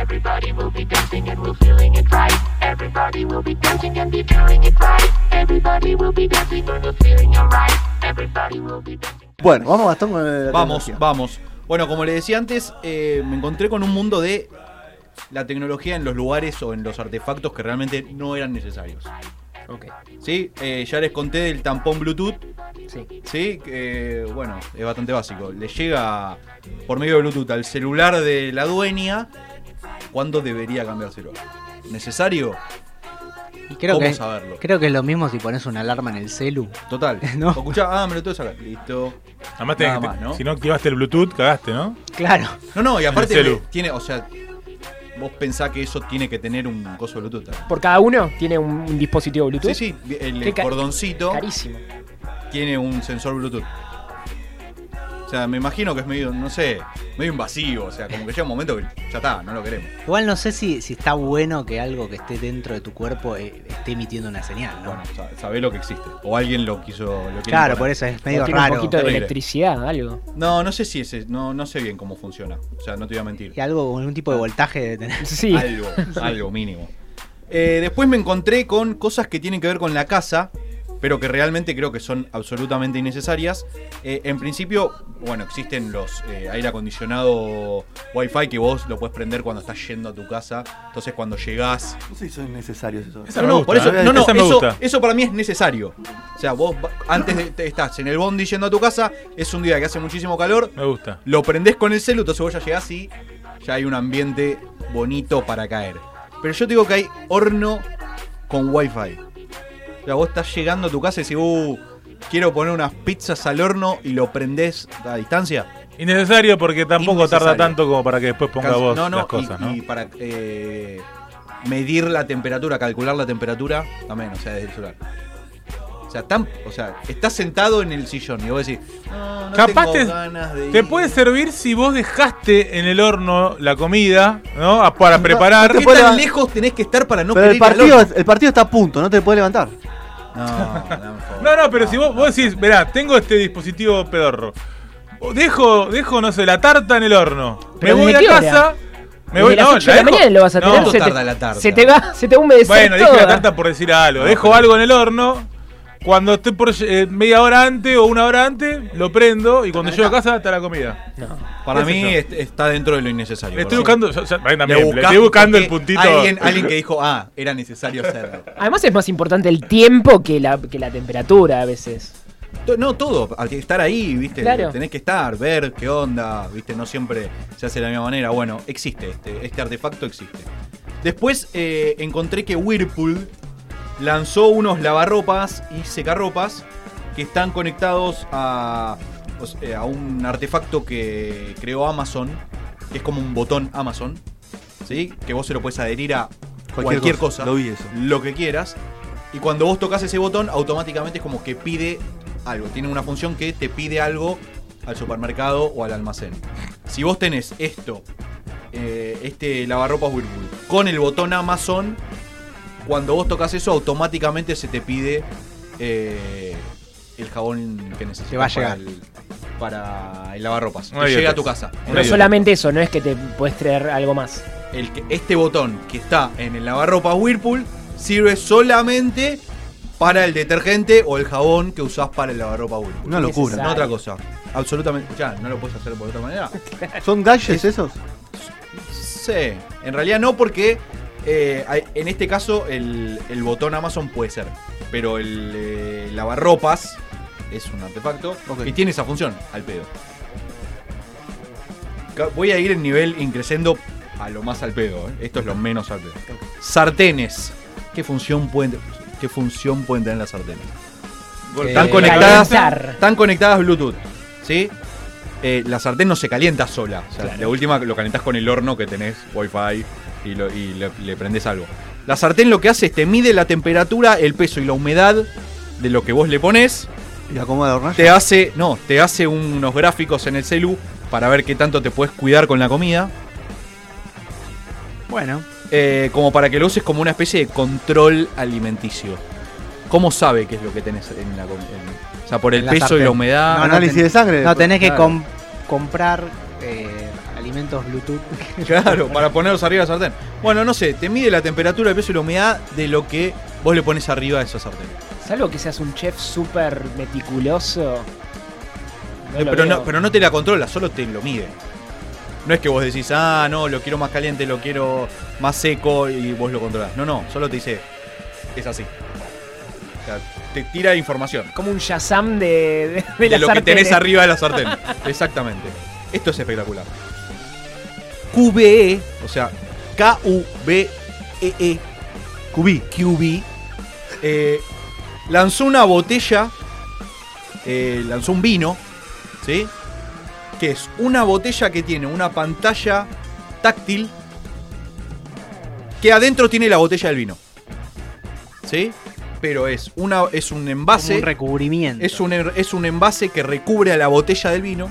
Everybody will be dancing and we're feeling it right. Everybody will be dancing and be feeling it right. Everybody will be dancing and we're feeling it right. Everybody will be dancing. Bueno, vamos Gastón con la Vamos, tecnología. vamos. Bueno, como le decía antes, eh, me encontré con un mundo de la tecnología en los lugares o en los artefactos que realmente no eran necesarios. Ok. ¿Sí? Eh, ya les conté del tampón Bluetooth. Sí. Sí, que bueno, es bastante básico. Le llega por medio de Bluetooth al celular de la dueña cuándo debería cambiárselo. ¿Necesario? Y creo ¿Cómo que, saberlo? creo que es lo mismo si pones una alarma en el celu. Total. No. Escuchá, ah, me lo tengo que sacar. Listo. Además, que- más, ¿no? si no activaste el Bluetooth, cagaste, ¿no? Claro. No, no, y aparte tiene, o sea, vos pensás que eso tiene que tener un coso Bluetooth. también. Por cada uno tiene un, un dispositivo Bluetooth. Sí, sí, el, el cordoncito Carísimo. tiene un sensor Bluetooth. O sea, me imagino que es medio, no sé, medio invasivo. O sea, como que llega un momento que ya está, no lo queremos. Igual no sé si, si está bueno que algo que esté dentro de tu cuerpo eh, esté emitiendo una señal, ¿no? Bueno, sa- sabés lo que existe. O alguien lo quiso. Lo quiere claro, imponer. por eso es medio tiene raro. un poquito de Terrible. electricidad, algo. No, no sé si es, no, no sé bien cómo funciona. O sea, no te voy a mentir. Y algo con un tipo de voltaje debe tener. Sí. Algo, algo mínimo. Eh, después me encontré con cosas que tienen que ver con la casa, pero que realmente creo que son absolutamente innecesarias. Eh, en principio, bueno, existen los eh, aire acondicionado Wi-Fi que vos lo puedes prender cuando estás yendo a tu casa. Entonces cuando llegás... No sé si son necesarios esos. Esa No, gusta, por eso, no, no, eso, gusta. eso para mí es necesario. O sea, vos antes de, te- estás en el bondi yendo a tu casa, es un día que hace muchísimo calor, Me gusta. lo prendés con el celu, entonces vos ya llegás y ya hay un ambiente bonito para caer. Pero yo te digo que hay horno con wifi. O sea, vos estás llegando a tu casa y decís, uh, quiero poner unas pizzas al horno y lo prendés a distancia. Innecesario porque tampoco tarda tanto como para que después ponga vos no, no, las cosas, y, ¿no? y para eh, medir la temperatura, calcular la temperatura, también, o sea, desde el celular. O sea, tan, o sea, estás sentado en el sillón y vos decís, no, no Capaz tengo te, ganas de te ir". puede servir si vos dejaste en el horno la comida, ¿no? A- Para preparar. ¿Qué tan lejos tenés que estar para no Pero querer el ir al partido, horno? el partido está a punto, no te puede levantar. No, favor. No, no, pero si vos, vos decís, mirá, tengo este dispositivo pedorro. Dejo, dejo, no sé, la tarta en el horno. Me ¿Pero voy a casa. Me voy, las no, 8 de la dejo- mañana lo vas a no, tener. ¿cuánto se te, tarda la tarta? Se te va, se te va a humedecer Bueno, dije toda. la tarta por decir algo. No, Dejo pero- algo en el horno. Cuando esté por eh, media hora antes o una hora antes, lo prendo y cuando llego a casa está la comida. No. Para ¿Qué sé mí está dentro de lo innecesario. Le estoy ¿verdad? buscando, yo- yo- ahí Le también, le buscás estoy buscando el porque puntito. Alguien, alguien que dijo, ah, era necesario hacerlo. Además es más importante el tiempo que la, que la temperatura a veces. To- No, todo, al que estar ahí, viste, Claro. tenés que estar, ver qué onda, viste, no siempre se hace de la misma manera. Bueno, existe, este, este artefacto existe. Después eh, encontré que Whirlpool lanzó unos lavarropas y secarropas que están conectados a, a un artefacto que creó Amazon, que es como un botón Amazon, ¿sí? Que vos se lo puedes adherir a cualquier, cosa, Lo vi eso. lo que quieras. Y cuando vos tocas ese botón, automáticamente es como que pide algo. Tiene una función que te pide algo al supermercado o al almacén. Si vos tenés esto, eh, este lavarropas Whirlpool, con el botón Amazon, cuando vos tocas eso, automáticamente se te pide eh, el jabón que necesitas Te va a para llegar. el, para el lavarropas. No Te llega a tu casa. No Pero solamente eso, no es que te puedes traer algo más. el que, este botón que está en el lavarropas Whirlpool sirve solamente para el detergente o el jabón que usás para el lavarropa Whirlpool. Una locura. No otra cosa. Absolutamente. Ya, ¿no lo puedes hacer por otra manera? ¿Son gadgets esos? Sí. En realidad no porque eh, en este caso el, el botón Amazon puede ser. Pero el eh, lavarropas es un artefacto Ok. que tiene esa función al pedo. Voy a ir en nivel increciendo a lo más al pedo. ¿eh? Esto es lo menos al pedo. Sartenes. ¿Qué función pueden, qué función pueden tener las sartenes? Están Eh, conectadas. calentar. Están conectadas Bluetooth. ¿Sí? Eh, la sartén no se calienta sola. O sea, Claro. La última lo calentás con el horno que tenés Wi-Fi y, lo- y le, le prendés algo. La sartén lo que hace es te mide la temperatura, el peso y la humedad de lo que vos le pones Y acomoda la hornalla. te hace, no, te hace unos gráficos en el celu para ver qué tanto te puedes cuidar con la comida. Bueno, eh, como para que lo uses como una especie de control alimenticio. ¿Cómo sabe qué es lo que tenés en la comida? O sea, por el peso y la humedad. No, no Análisis ten- de sangre. no tenés que claro. com- comprar eh, Bluetooth. Claro, para ponerlos arriba de la sartén. Bueno, no sé, te mide la temperatura, el peso y la humedad de lo que vos le pones arriba de esa sartén. Salvo que seas un chef súper meticuloso. no Eh, pero, no, pero no te la controla, solo te lo mide. No es que vos decís, ah, no, lo quiero más caliente, lo quiero más seco y vos lo controlás. No, no, solo te dice, es así. O sea, te tira información Como un Shazam de, de, de de la lo que tenés arriba de la sartén. Exactamente. Esto es espectacular. QBE, o sea, K-U-B-E-E, Cubí. QB, eh, lanzó una botella, eh, lanzó un vino, ¿sí? Que es una botella que tiene una pantalla táctil que adentro tiene la botella del vino, ¿sí? Pero es, una, es un Como envase, un recubrimiento. es un, es un envase que recubre a la botella del vino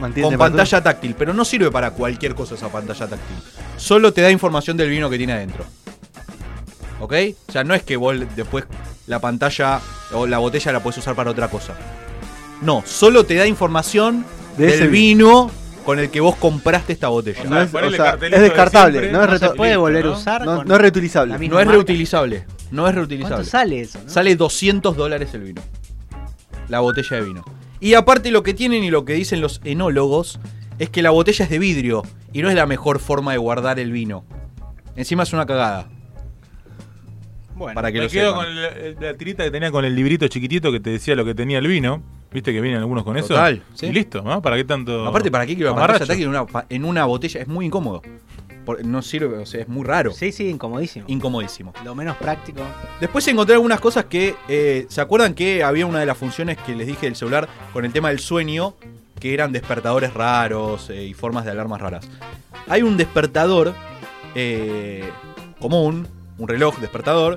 Mantiene con pantalla táctil, pero no sirve para cualquier cosa esa pantalla táctil. Solo te da información del vino que tiene adentro. ¿Ok? O sea, no es que vos después la pantalla o la botella la puedes usar para otra cosa. No, solo te da información De del ese vino con el que vos compraste esta botella. O No sea, es- o sea, de descartable, siempre, no es no se puede volver ¿no? a usar. No, es reutilizable. No es reutilizable. No es reutilizable. ¿Cuánto sale eso? no? Sale 200 dólares el vino. La botella de vino. Y aparte lo que tienen y lo que dicen los enólogos es que la botella es de vidrio y no es la mejor forma de guardar el vino. Encima es una cagada. Bueno, Para que Me lo quedo sepan. con la, la tirita que tenía con el librito chiquitito que te decía lo que tenía el vino. Viste que vienen algunos con eso. Total, sí. Y listo, ¿no? ¿Para qué tanto? Aparte, ¿para qué quiero mamarracho? táctil en una, en una botella? Es muy incómodo. Por- no sirve, o sea, es muy raro. Sí, sí, incomodísimo. Incomodísimo. Lo menos práctico. Después encontré algunas cosas que. eh, ¿Se acuerdan que había una de las funciones que les dije del celular con el tema del sueño? Que eran despertadores raros eh, y formas de alarmas raras. Hay un despertador eh, común, un reloj despertador,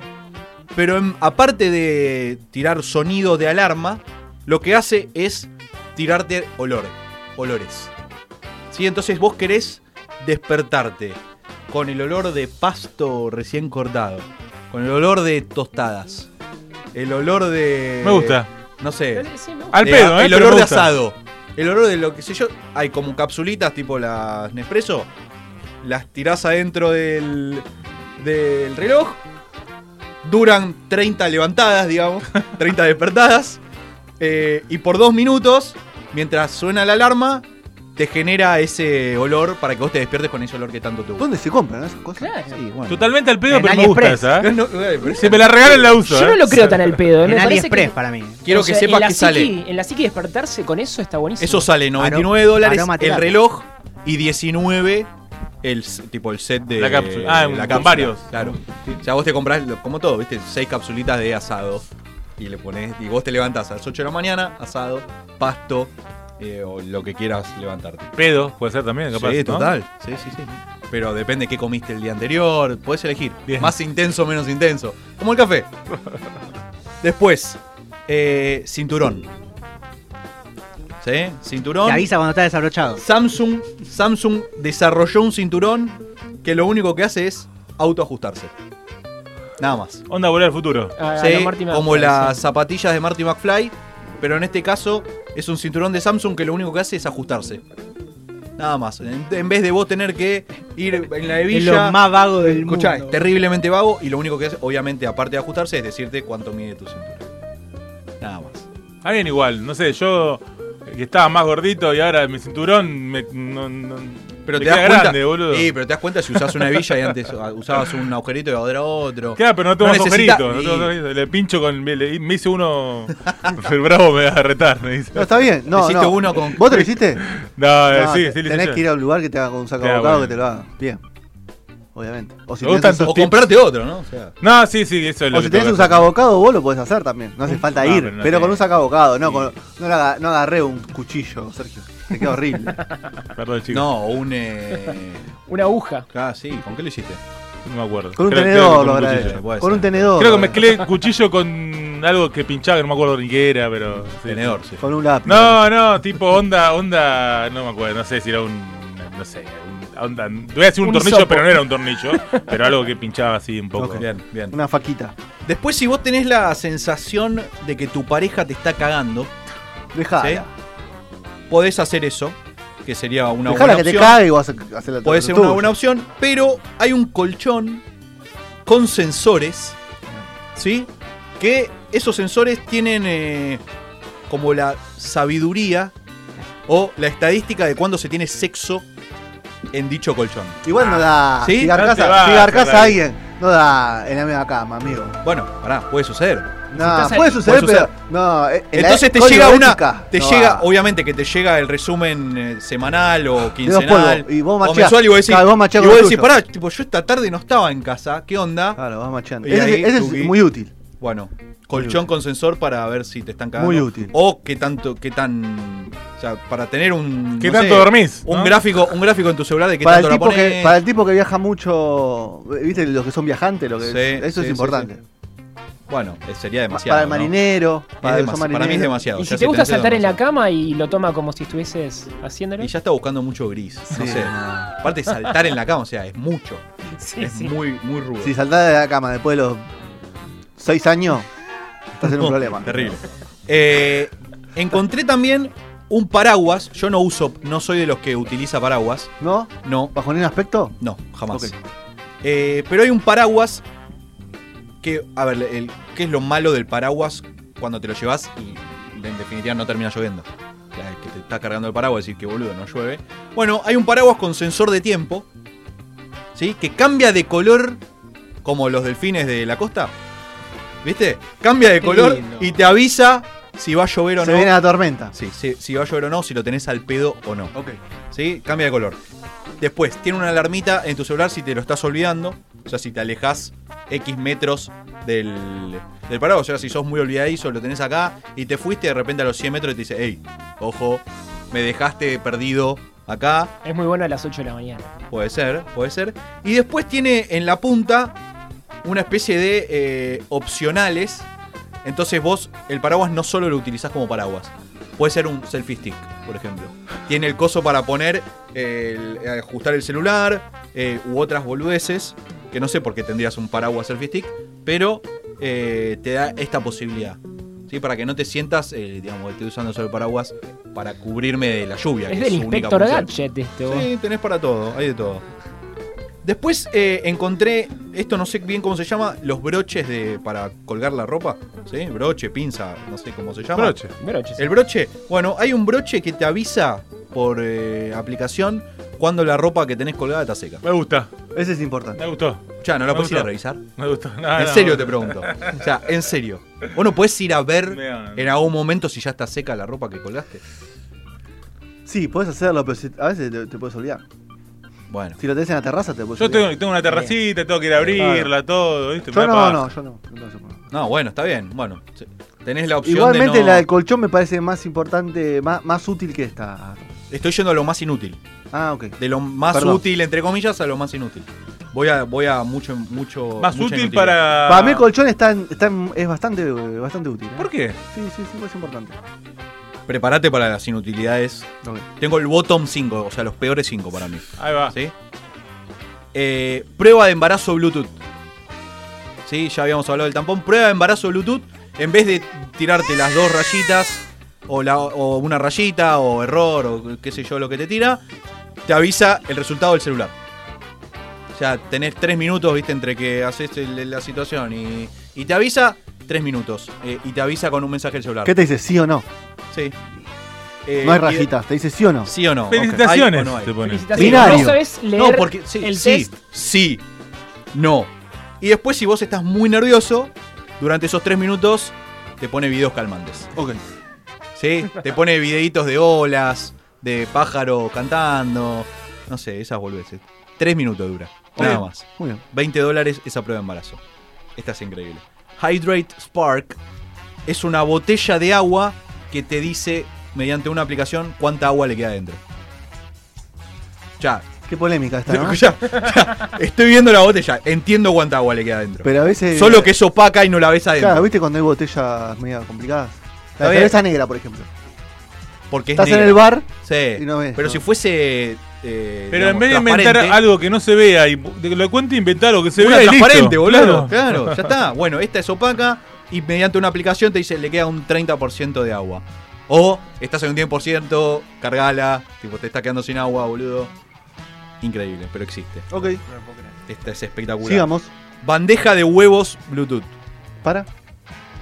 pero en- aparte de tirar sonido de alarma, lo que hace es tirarte olor, olores. ¿Sí? Entonces vos querés despertarte con el olor de pasto recién cortado, con el olor de tostadas, el olor de... Me gusta. No sé. Sí. Al pedo, ¿eh? El olor de asado. El olor de lo que sé yo. Hay como capsulitas tipo las Nespresso. Las tirás adentro del, del reloj. Duran 30 levantadas, digamos. 30 despertadas. eh, y por dos minutos, mientras suena la alarma, te genera ese olor para que vos te despiertes con ese olor que tanto te gusta. ¿Dónde se compran esas cosas? Claro. Sí, bueno. Totalmente al pedo, En pero me gusta esa. ¿eh? No, no, eh, pero Si me la regalan, la uso. Yo ¿eh? no lo creo tan al pedo. ¿eh? En AliExpress para mí. Quiero o que sepas la que sale. En la psiqui despertarse con eso está buenísimo. Eso sale 99 Aro- dólares el reloj y 19 el tipo el set de La cápsula. Ah, cápsula. varios. Claro. O sea, vos te compras como todo, ¿viste? Seis capsulitas de asado y le pones y vos te levantás a las 8 de la mañana, asado, pasto eh, o lo que quieras levantarte. Pedo, puede ser también, capaz. sí, ¿no? total. Sí, sí, sí. Pero depende qué comiste el día anterior, podés elegir. Bien. Más intenso o menos intenso. Como el café. Después, eh, cinturón. ¿Sí? Cinturón. Te avisa cuando está desabrochado. Samsung, Samsung desarrolló un cinturón que lo único que hace es autoajustarse. Nada más. Onda volver al futuro. Sí, como las zapatillas de Marty McFly, pero en este caso es un cinturón de Samsung que lo único que hace es ajustarse. Nada más. En, en vez de vos tener que ir en la Es hebilla. lo más vago del Escuchá, mundo. es terriblemente vago y lo único que hace, obviamente, aparte de ajustarse, es decirte cuánto mide tu cinturón. Nada más. A bien igual, no sé, yo que estaba más gordito y ahora mi cinturón me, no, no- Pero me te das queda cuenta. grande, boludo. Sí, pero te das cuenta si usás una hebilla y antes usabas un agujerito y ahora otro. Claro, pero no tengo No más necesita- agujeritos, no y- tengo agujeritos. Le pincho con. le- me hice uno. el bravo me va a retar, me dice. No, está bien. No, Hiciste no. uno con- ¿Vos te lo hiciste? No, No, sí, te- sí, le Tenés que ir a un lugar que te haga con un saco Claro, abocado bueno. que te lo haga. Bien. Obviamente. O si tenés, un, comprarte otro, ¿no? O sea, No, sí, sí, eso es lo o que si tenés tengo un que hacer. sacabocado, vos lo podés hacer también. No hace falta No, ir. pero no pero con un sacabocado, no, con, no, le no agarré un cuchillo, Sergio. Te queda horrible. Perdón, chicos. no, o un. Eh... Una aguja. Ah, sí, ¿con qué lo hiciste? No me acuerdo. Con un Creo- creo tenedor lo con un agradezco. cuchillo. puede Con un ser. tenedor. Creo que mezclé cuchillo con algo que pinchaba, que no me acuerdo ni qué era, pero. sí, Tenedor, sí. sí. Con un lápiz. No, no, tipo onda, onda, no me acuerdo, no sé si era un, no sé, onda, voy a decir un, Un tornillo, hisopo. pero no era un tornillo, pero algo que pinchaba así un poco. Bien, bien. Una faquita. Después, si vos tenés la sensación de que tu pareja te está cagando, Dejala. ¿Sí? podés hacer eso, que sería una Dejala buena que te opción. cague y vas a hacer la Puede ser una buena opción, pero hay un colchón con sensores, ¿sí? Que esos sensores tienen eh, como la sabiduría o la estadística de cuándo se tiene sexo en dicho colchón. Igual no da. ¿Sí? Si No garcas vas, a, alguien, no da en la misma cama, amigo. Bueno, pará, puede suceder. No, puede suceder, puede pero. No, en la Entonces te llega una. ética, Te no llega, va. obviamente que te llega el resumen eh, semanal o quincenal. y vos o mensual y vos decís, Claro, vos y vos decís, pará, tipo, yo esta tarde no estaba en casa, ¿qué onda? Claro, vas macheando. Ese, ahí, ese tuki. es muy útil. Bueno, colchón con sensor para ver si te están cagando. Muy útil. O qué tanto, qué tan. O sea, para tener un. ¿Qué no tanto sé, dormís? Un no? gráfico, un gráfico en tu celular de qué Para el, tanto la tipo que, para el tipo que viaja mucho, ¿viste? Los que son viajantes, lo que Sí, eso sí, es importante. sí, Bueno, eh, sería demasiado. para el ¿no? marinero, para, Es el demasi- para mí es demasiado. Y si te gusta saltar en la cama y lo toma como si estuvieses haciéndolo. Y ya está buscando mucho gris. No Sí, sé. no. Aparte, saltar en la cama, o sea, es mucho. Sí, es sí. muy, muy rudo. Si saltás de la cama después de los 6 años, estás en un No, problema. Terrible. Eh, encontré también un paraguas. Yo no uso, no soy de los que utiliza paraguas. ¿No? No, ¿Bajo ningún aspecto? no, jamás. Ok. Eh, pero hay un paraguas que, a ver, el- ¿qué es lo malo del paraguas cuando te lo llevas y en definitiva no termina lloviendo? Que te está cargando el paraguas y decir que boludo, no llueve. Bueno, hay un paraguas con sensor de tiempo, ¿sí? Que cambia de color como los delfines de la costa. ¿Viste? Cambia de color y te avisa si va a llover o Se no. viene la tormenta. Sí, si, si va a llover o no, si lo tenés al pedo o no. Ok. ¿Sí? Cambia de color. Después, tiene una alarmita en tu celular si te lo estás olvidando. O sea, si te alejas X metros del, del paraguas. O sea, si sos muy olvidadizo, lo tenés acá y te fuiste de repente a los 100 metros y te dice, hey, ojo, me dejaste perdido acá. Es muy bueno a las 8 de la mañana. Puede ser, puede ser. Y después tiene en la punta una especie de eh, opcionales. Entonces vos el paraguas no solo lo utilizás como paraguas. Puede ser un selfie stick, por ejemplo. Tiene el coso para poner, eh, el- ajustar el celular eh, u otras boludeces. Que no sé por qué tendrías un paraguas selfie stick. Pero eh, te da esta posibilidad. ¿sí? Para que no te sientas, digamos, estoy usando solo el paraguas para cubrirme de la lluvia. Es que del su Inspector. Gadget esto. Sí, tenés para todo, hay de todo. Después eh, encontré, esto no sé bien cómo se llama, los broches de para colgar la ropa. ¿Sí? Broche, pinza, no sé cómo se llama. Broche. Broches. El broche, bueno, hay un broche que te avisa por eh, aplicación cuando la ropa que tenés colgada está seca. Me gusta, Ese es importante. me gustó, Ya, ¿no la puedes ir a revisar? me gustó. No, en no, serio no. te pregunto. O sea, en serio. ¿Vos no podés ir a ver en algún momento si ya está seca la ropa que colgaste? Sí, puedes hacerlo, pero si- a veces te, te puedes olvidar. Bueno. Si lo tenés en la terraza, te puedes Yo tengo, tengo una terracita, tengo que ir a abrirla, todo, ¿viste? Yo no, no, yo no. no bueno, está bien. Bueno, tenés la opción Igualmente de no... la del colchón me parece más importante, más, más útil que esta. Estoy yendo a lo más inútil. Ah, ok. De lo más Perdón. útil, entre comillas, a lo más inútil. Voy a, voy a mucho, mucho. Más útil inutilidad. para... Para mí el colchón está, en- está es bastante, bastante útil. ¿eh? ¿Por qué? Sí, sí, sí, es importante. Prepárate para las inutilidades. Tengo el bottom 5, o sea, los peores 5 para mí. Ahí va. ¿Sí? Eh, prueba de embarazo Bluetooth. Sí, ya habíamos hablado del tampón. Prueba de embarazo Bluetooth. En vez de tirarte las dos rayitas, o, la, o una rayita, o error, o qué sé yo, lo que te tira, te avisa el resultado del celular. O sea, tenés tres minutos, viste, entre que haces la situación y, y te avisa, tres minutos. Eh, y te avisa con un mensaje del celular. ¿Qué te dice? ¿Sí o no? Sí. Eh, no hay rayitas, te dice sí o no. ¿Sí o no? Felicitaciones, ¿Hay o no hay? Felicitaciones. Binario. No sabes leer No, porque sí, el sí, test. sí, no. Y después, si vos estás muy nervioso, durante esos tres minutos te pone videos calmantes. Ok. ¿Sí? Te pone videitos de olas, de pájaro cantando. No sé, esas boludeces. Tres minutos dura. Nada Bien. más. Muy bien. 20 dólares esa prueba de embarazo. Esta es increíble. Hydrate Spark es una botella de agua que te dice mediante una aplicación cuánta agua le queda dentro. Ya, Qué polémica ya, estoy viendo la botella, entiendo cuánta agua le queda adentro. Pero a veces. Solo que es opaca y no la ves adentro. Claro, ¿viste cuando hay botellas medio complicadas? Está La cerveza negra, por ejemplo. porque es Estás en negra. el bar Sí, y no ves. pero ¿no? si fuese. eh, Pero digamos, en vez de inventar algo que no se vea y de- lo cuente, inventar algo que se Una vea y transparente, listo. boludo. Claro. Claro. ya está. Bueno, esta es opaca y mediante una aplicación te dice le queda un 30% de agua. O estás en un 10%, cargala, tipo te está quedando sin agua, boludo. Increíble, pero existe. Ok, Esta es espectacular. sigamos. Bandeja de huevos Bluetooth. Para.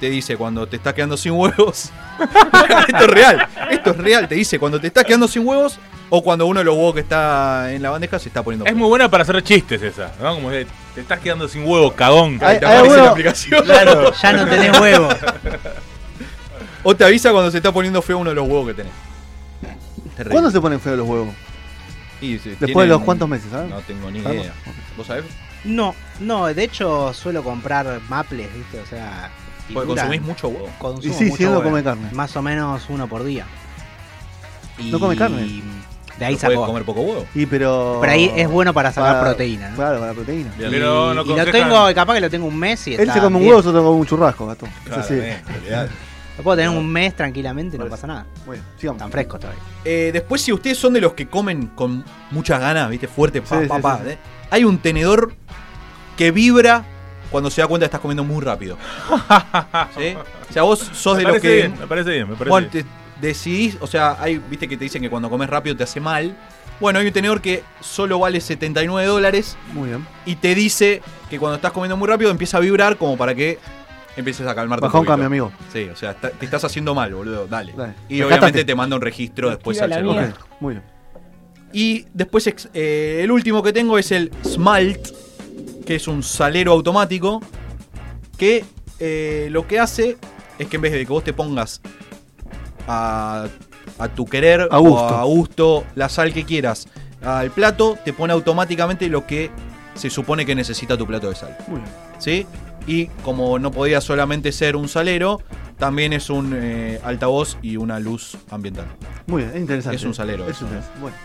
Te dice cuando te estás quedando sin huevos. esto es real. Esto es real. Te dice cuando te estás quedando sin huevos o cuando uno de los huevos que está en la bandeja se está poniendo. Es muy buena para hacer chistes esa, ¿no? Como de, te estás quedando sin huevo, cagón. Ahí te aparece la aplicación. Claro, ya no tenés huevo. O te avisa cuando se está poniendo feo uno de los huevos que tenés. Terrible. ¿Cuándo se ponen feos los huevos? Y se- Después tienen- de los cuántos meses, ¿sabes? No tengo ni idea. ¿Vos sabés? No, no, de hecho suelo comprar maples, ¿viste? O sea. Porque consumís mucho huevo. consumo Y sí, mucho huevo. come carne. Más o menos uno por día. Y No come carne. De ahí ¿No podés sacó. comer poco huevo? Y pero. Pero ahí es bueno para sacar Para- proteína, ¿no? Claro, para proteína. Bien. Y, Pero no y lo tengo, capaz que lo tengo un mes y Él está se come un huevo, yo tengo un churrasco, gato. Eso sí. Lo puedo tener un mes tranquilamente y no pasa nada. Muy bien, sigamos. Tan fresco todavía. Eh, después, si ustedes son de los que comen con muchas ganas, ¿viste? Fuerte, pa, Sí, pa, sí, pa. ¿eh? Hay un tenedor que vibra cuando se da cuenta que estás comiendo muy rápido. ¿Sí? O sea, vos sos de los que. bien, me parece bien, me parece Bueno, bien. te decidís, o sea, hay, viste que te dicen que cuando comes rápido te hace mal. Bueno, hay un tenedor que solo vale 79 dólares Muy bien. y te dice que cuando estás comiendo muy rápido empieza a vibrar como para que empieces a calmarte. Bajón un cambio, amigo. Sí, o sea, está- te estás haciendo mal, boludo. Dale. Dale. Y obviamente te manda un registro después al la celular. mía. Ok, muy bien. Y después eh, el último que tengo es el Smalt, que es un salero automático que eh, lo que hace es que en vez de que vos te pongas a, a tu querer A o gusto. a gusto la sal que quieras al plato, te pone automáticamente lo que se supone que necesita tu plato de sal. Muy bien. ¿Sí? Y como no podía solamente ser un salero, también es un eh, altavoz y una luz ambiental. Muy bien, es interesante. Es un salero Es eso, interesante. Bueno.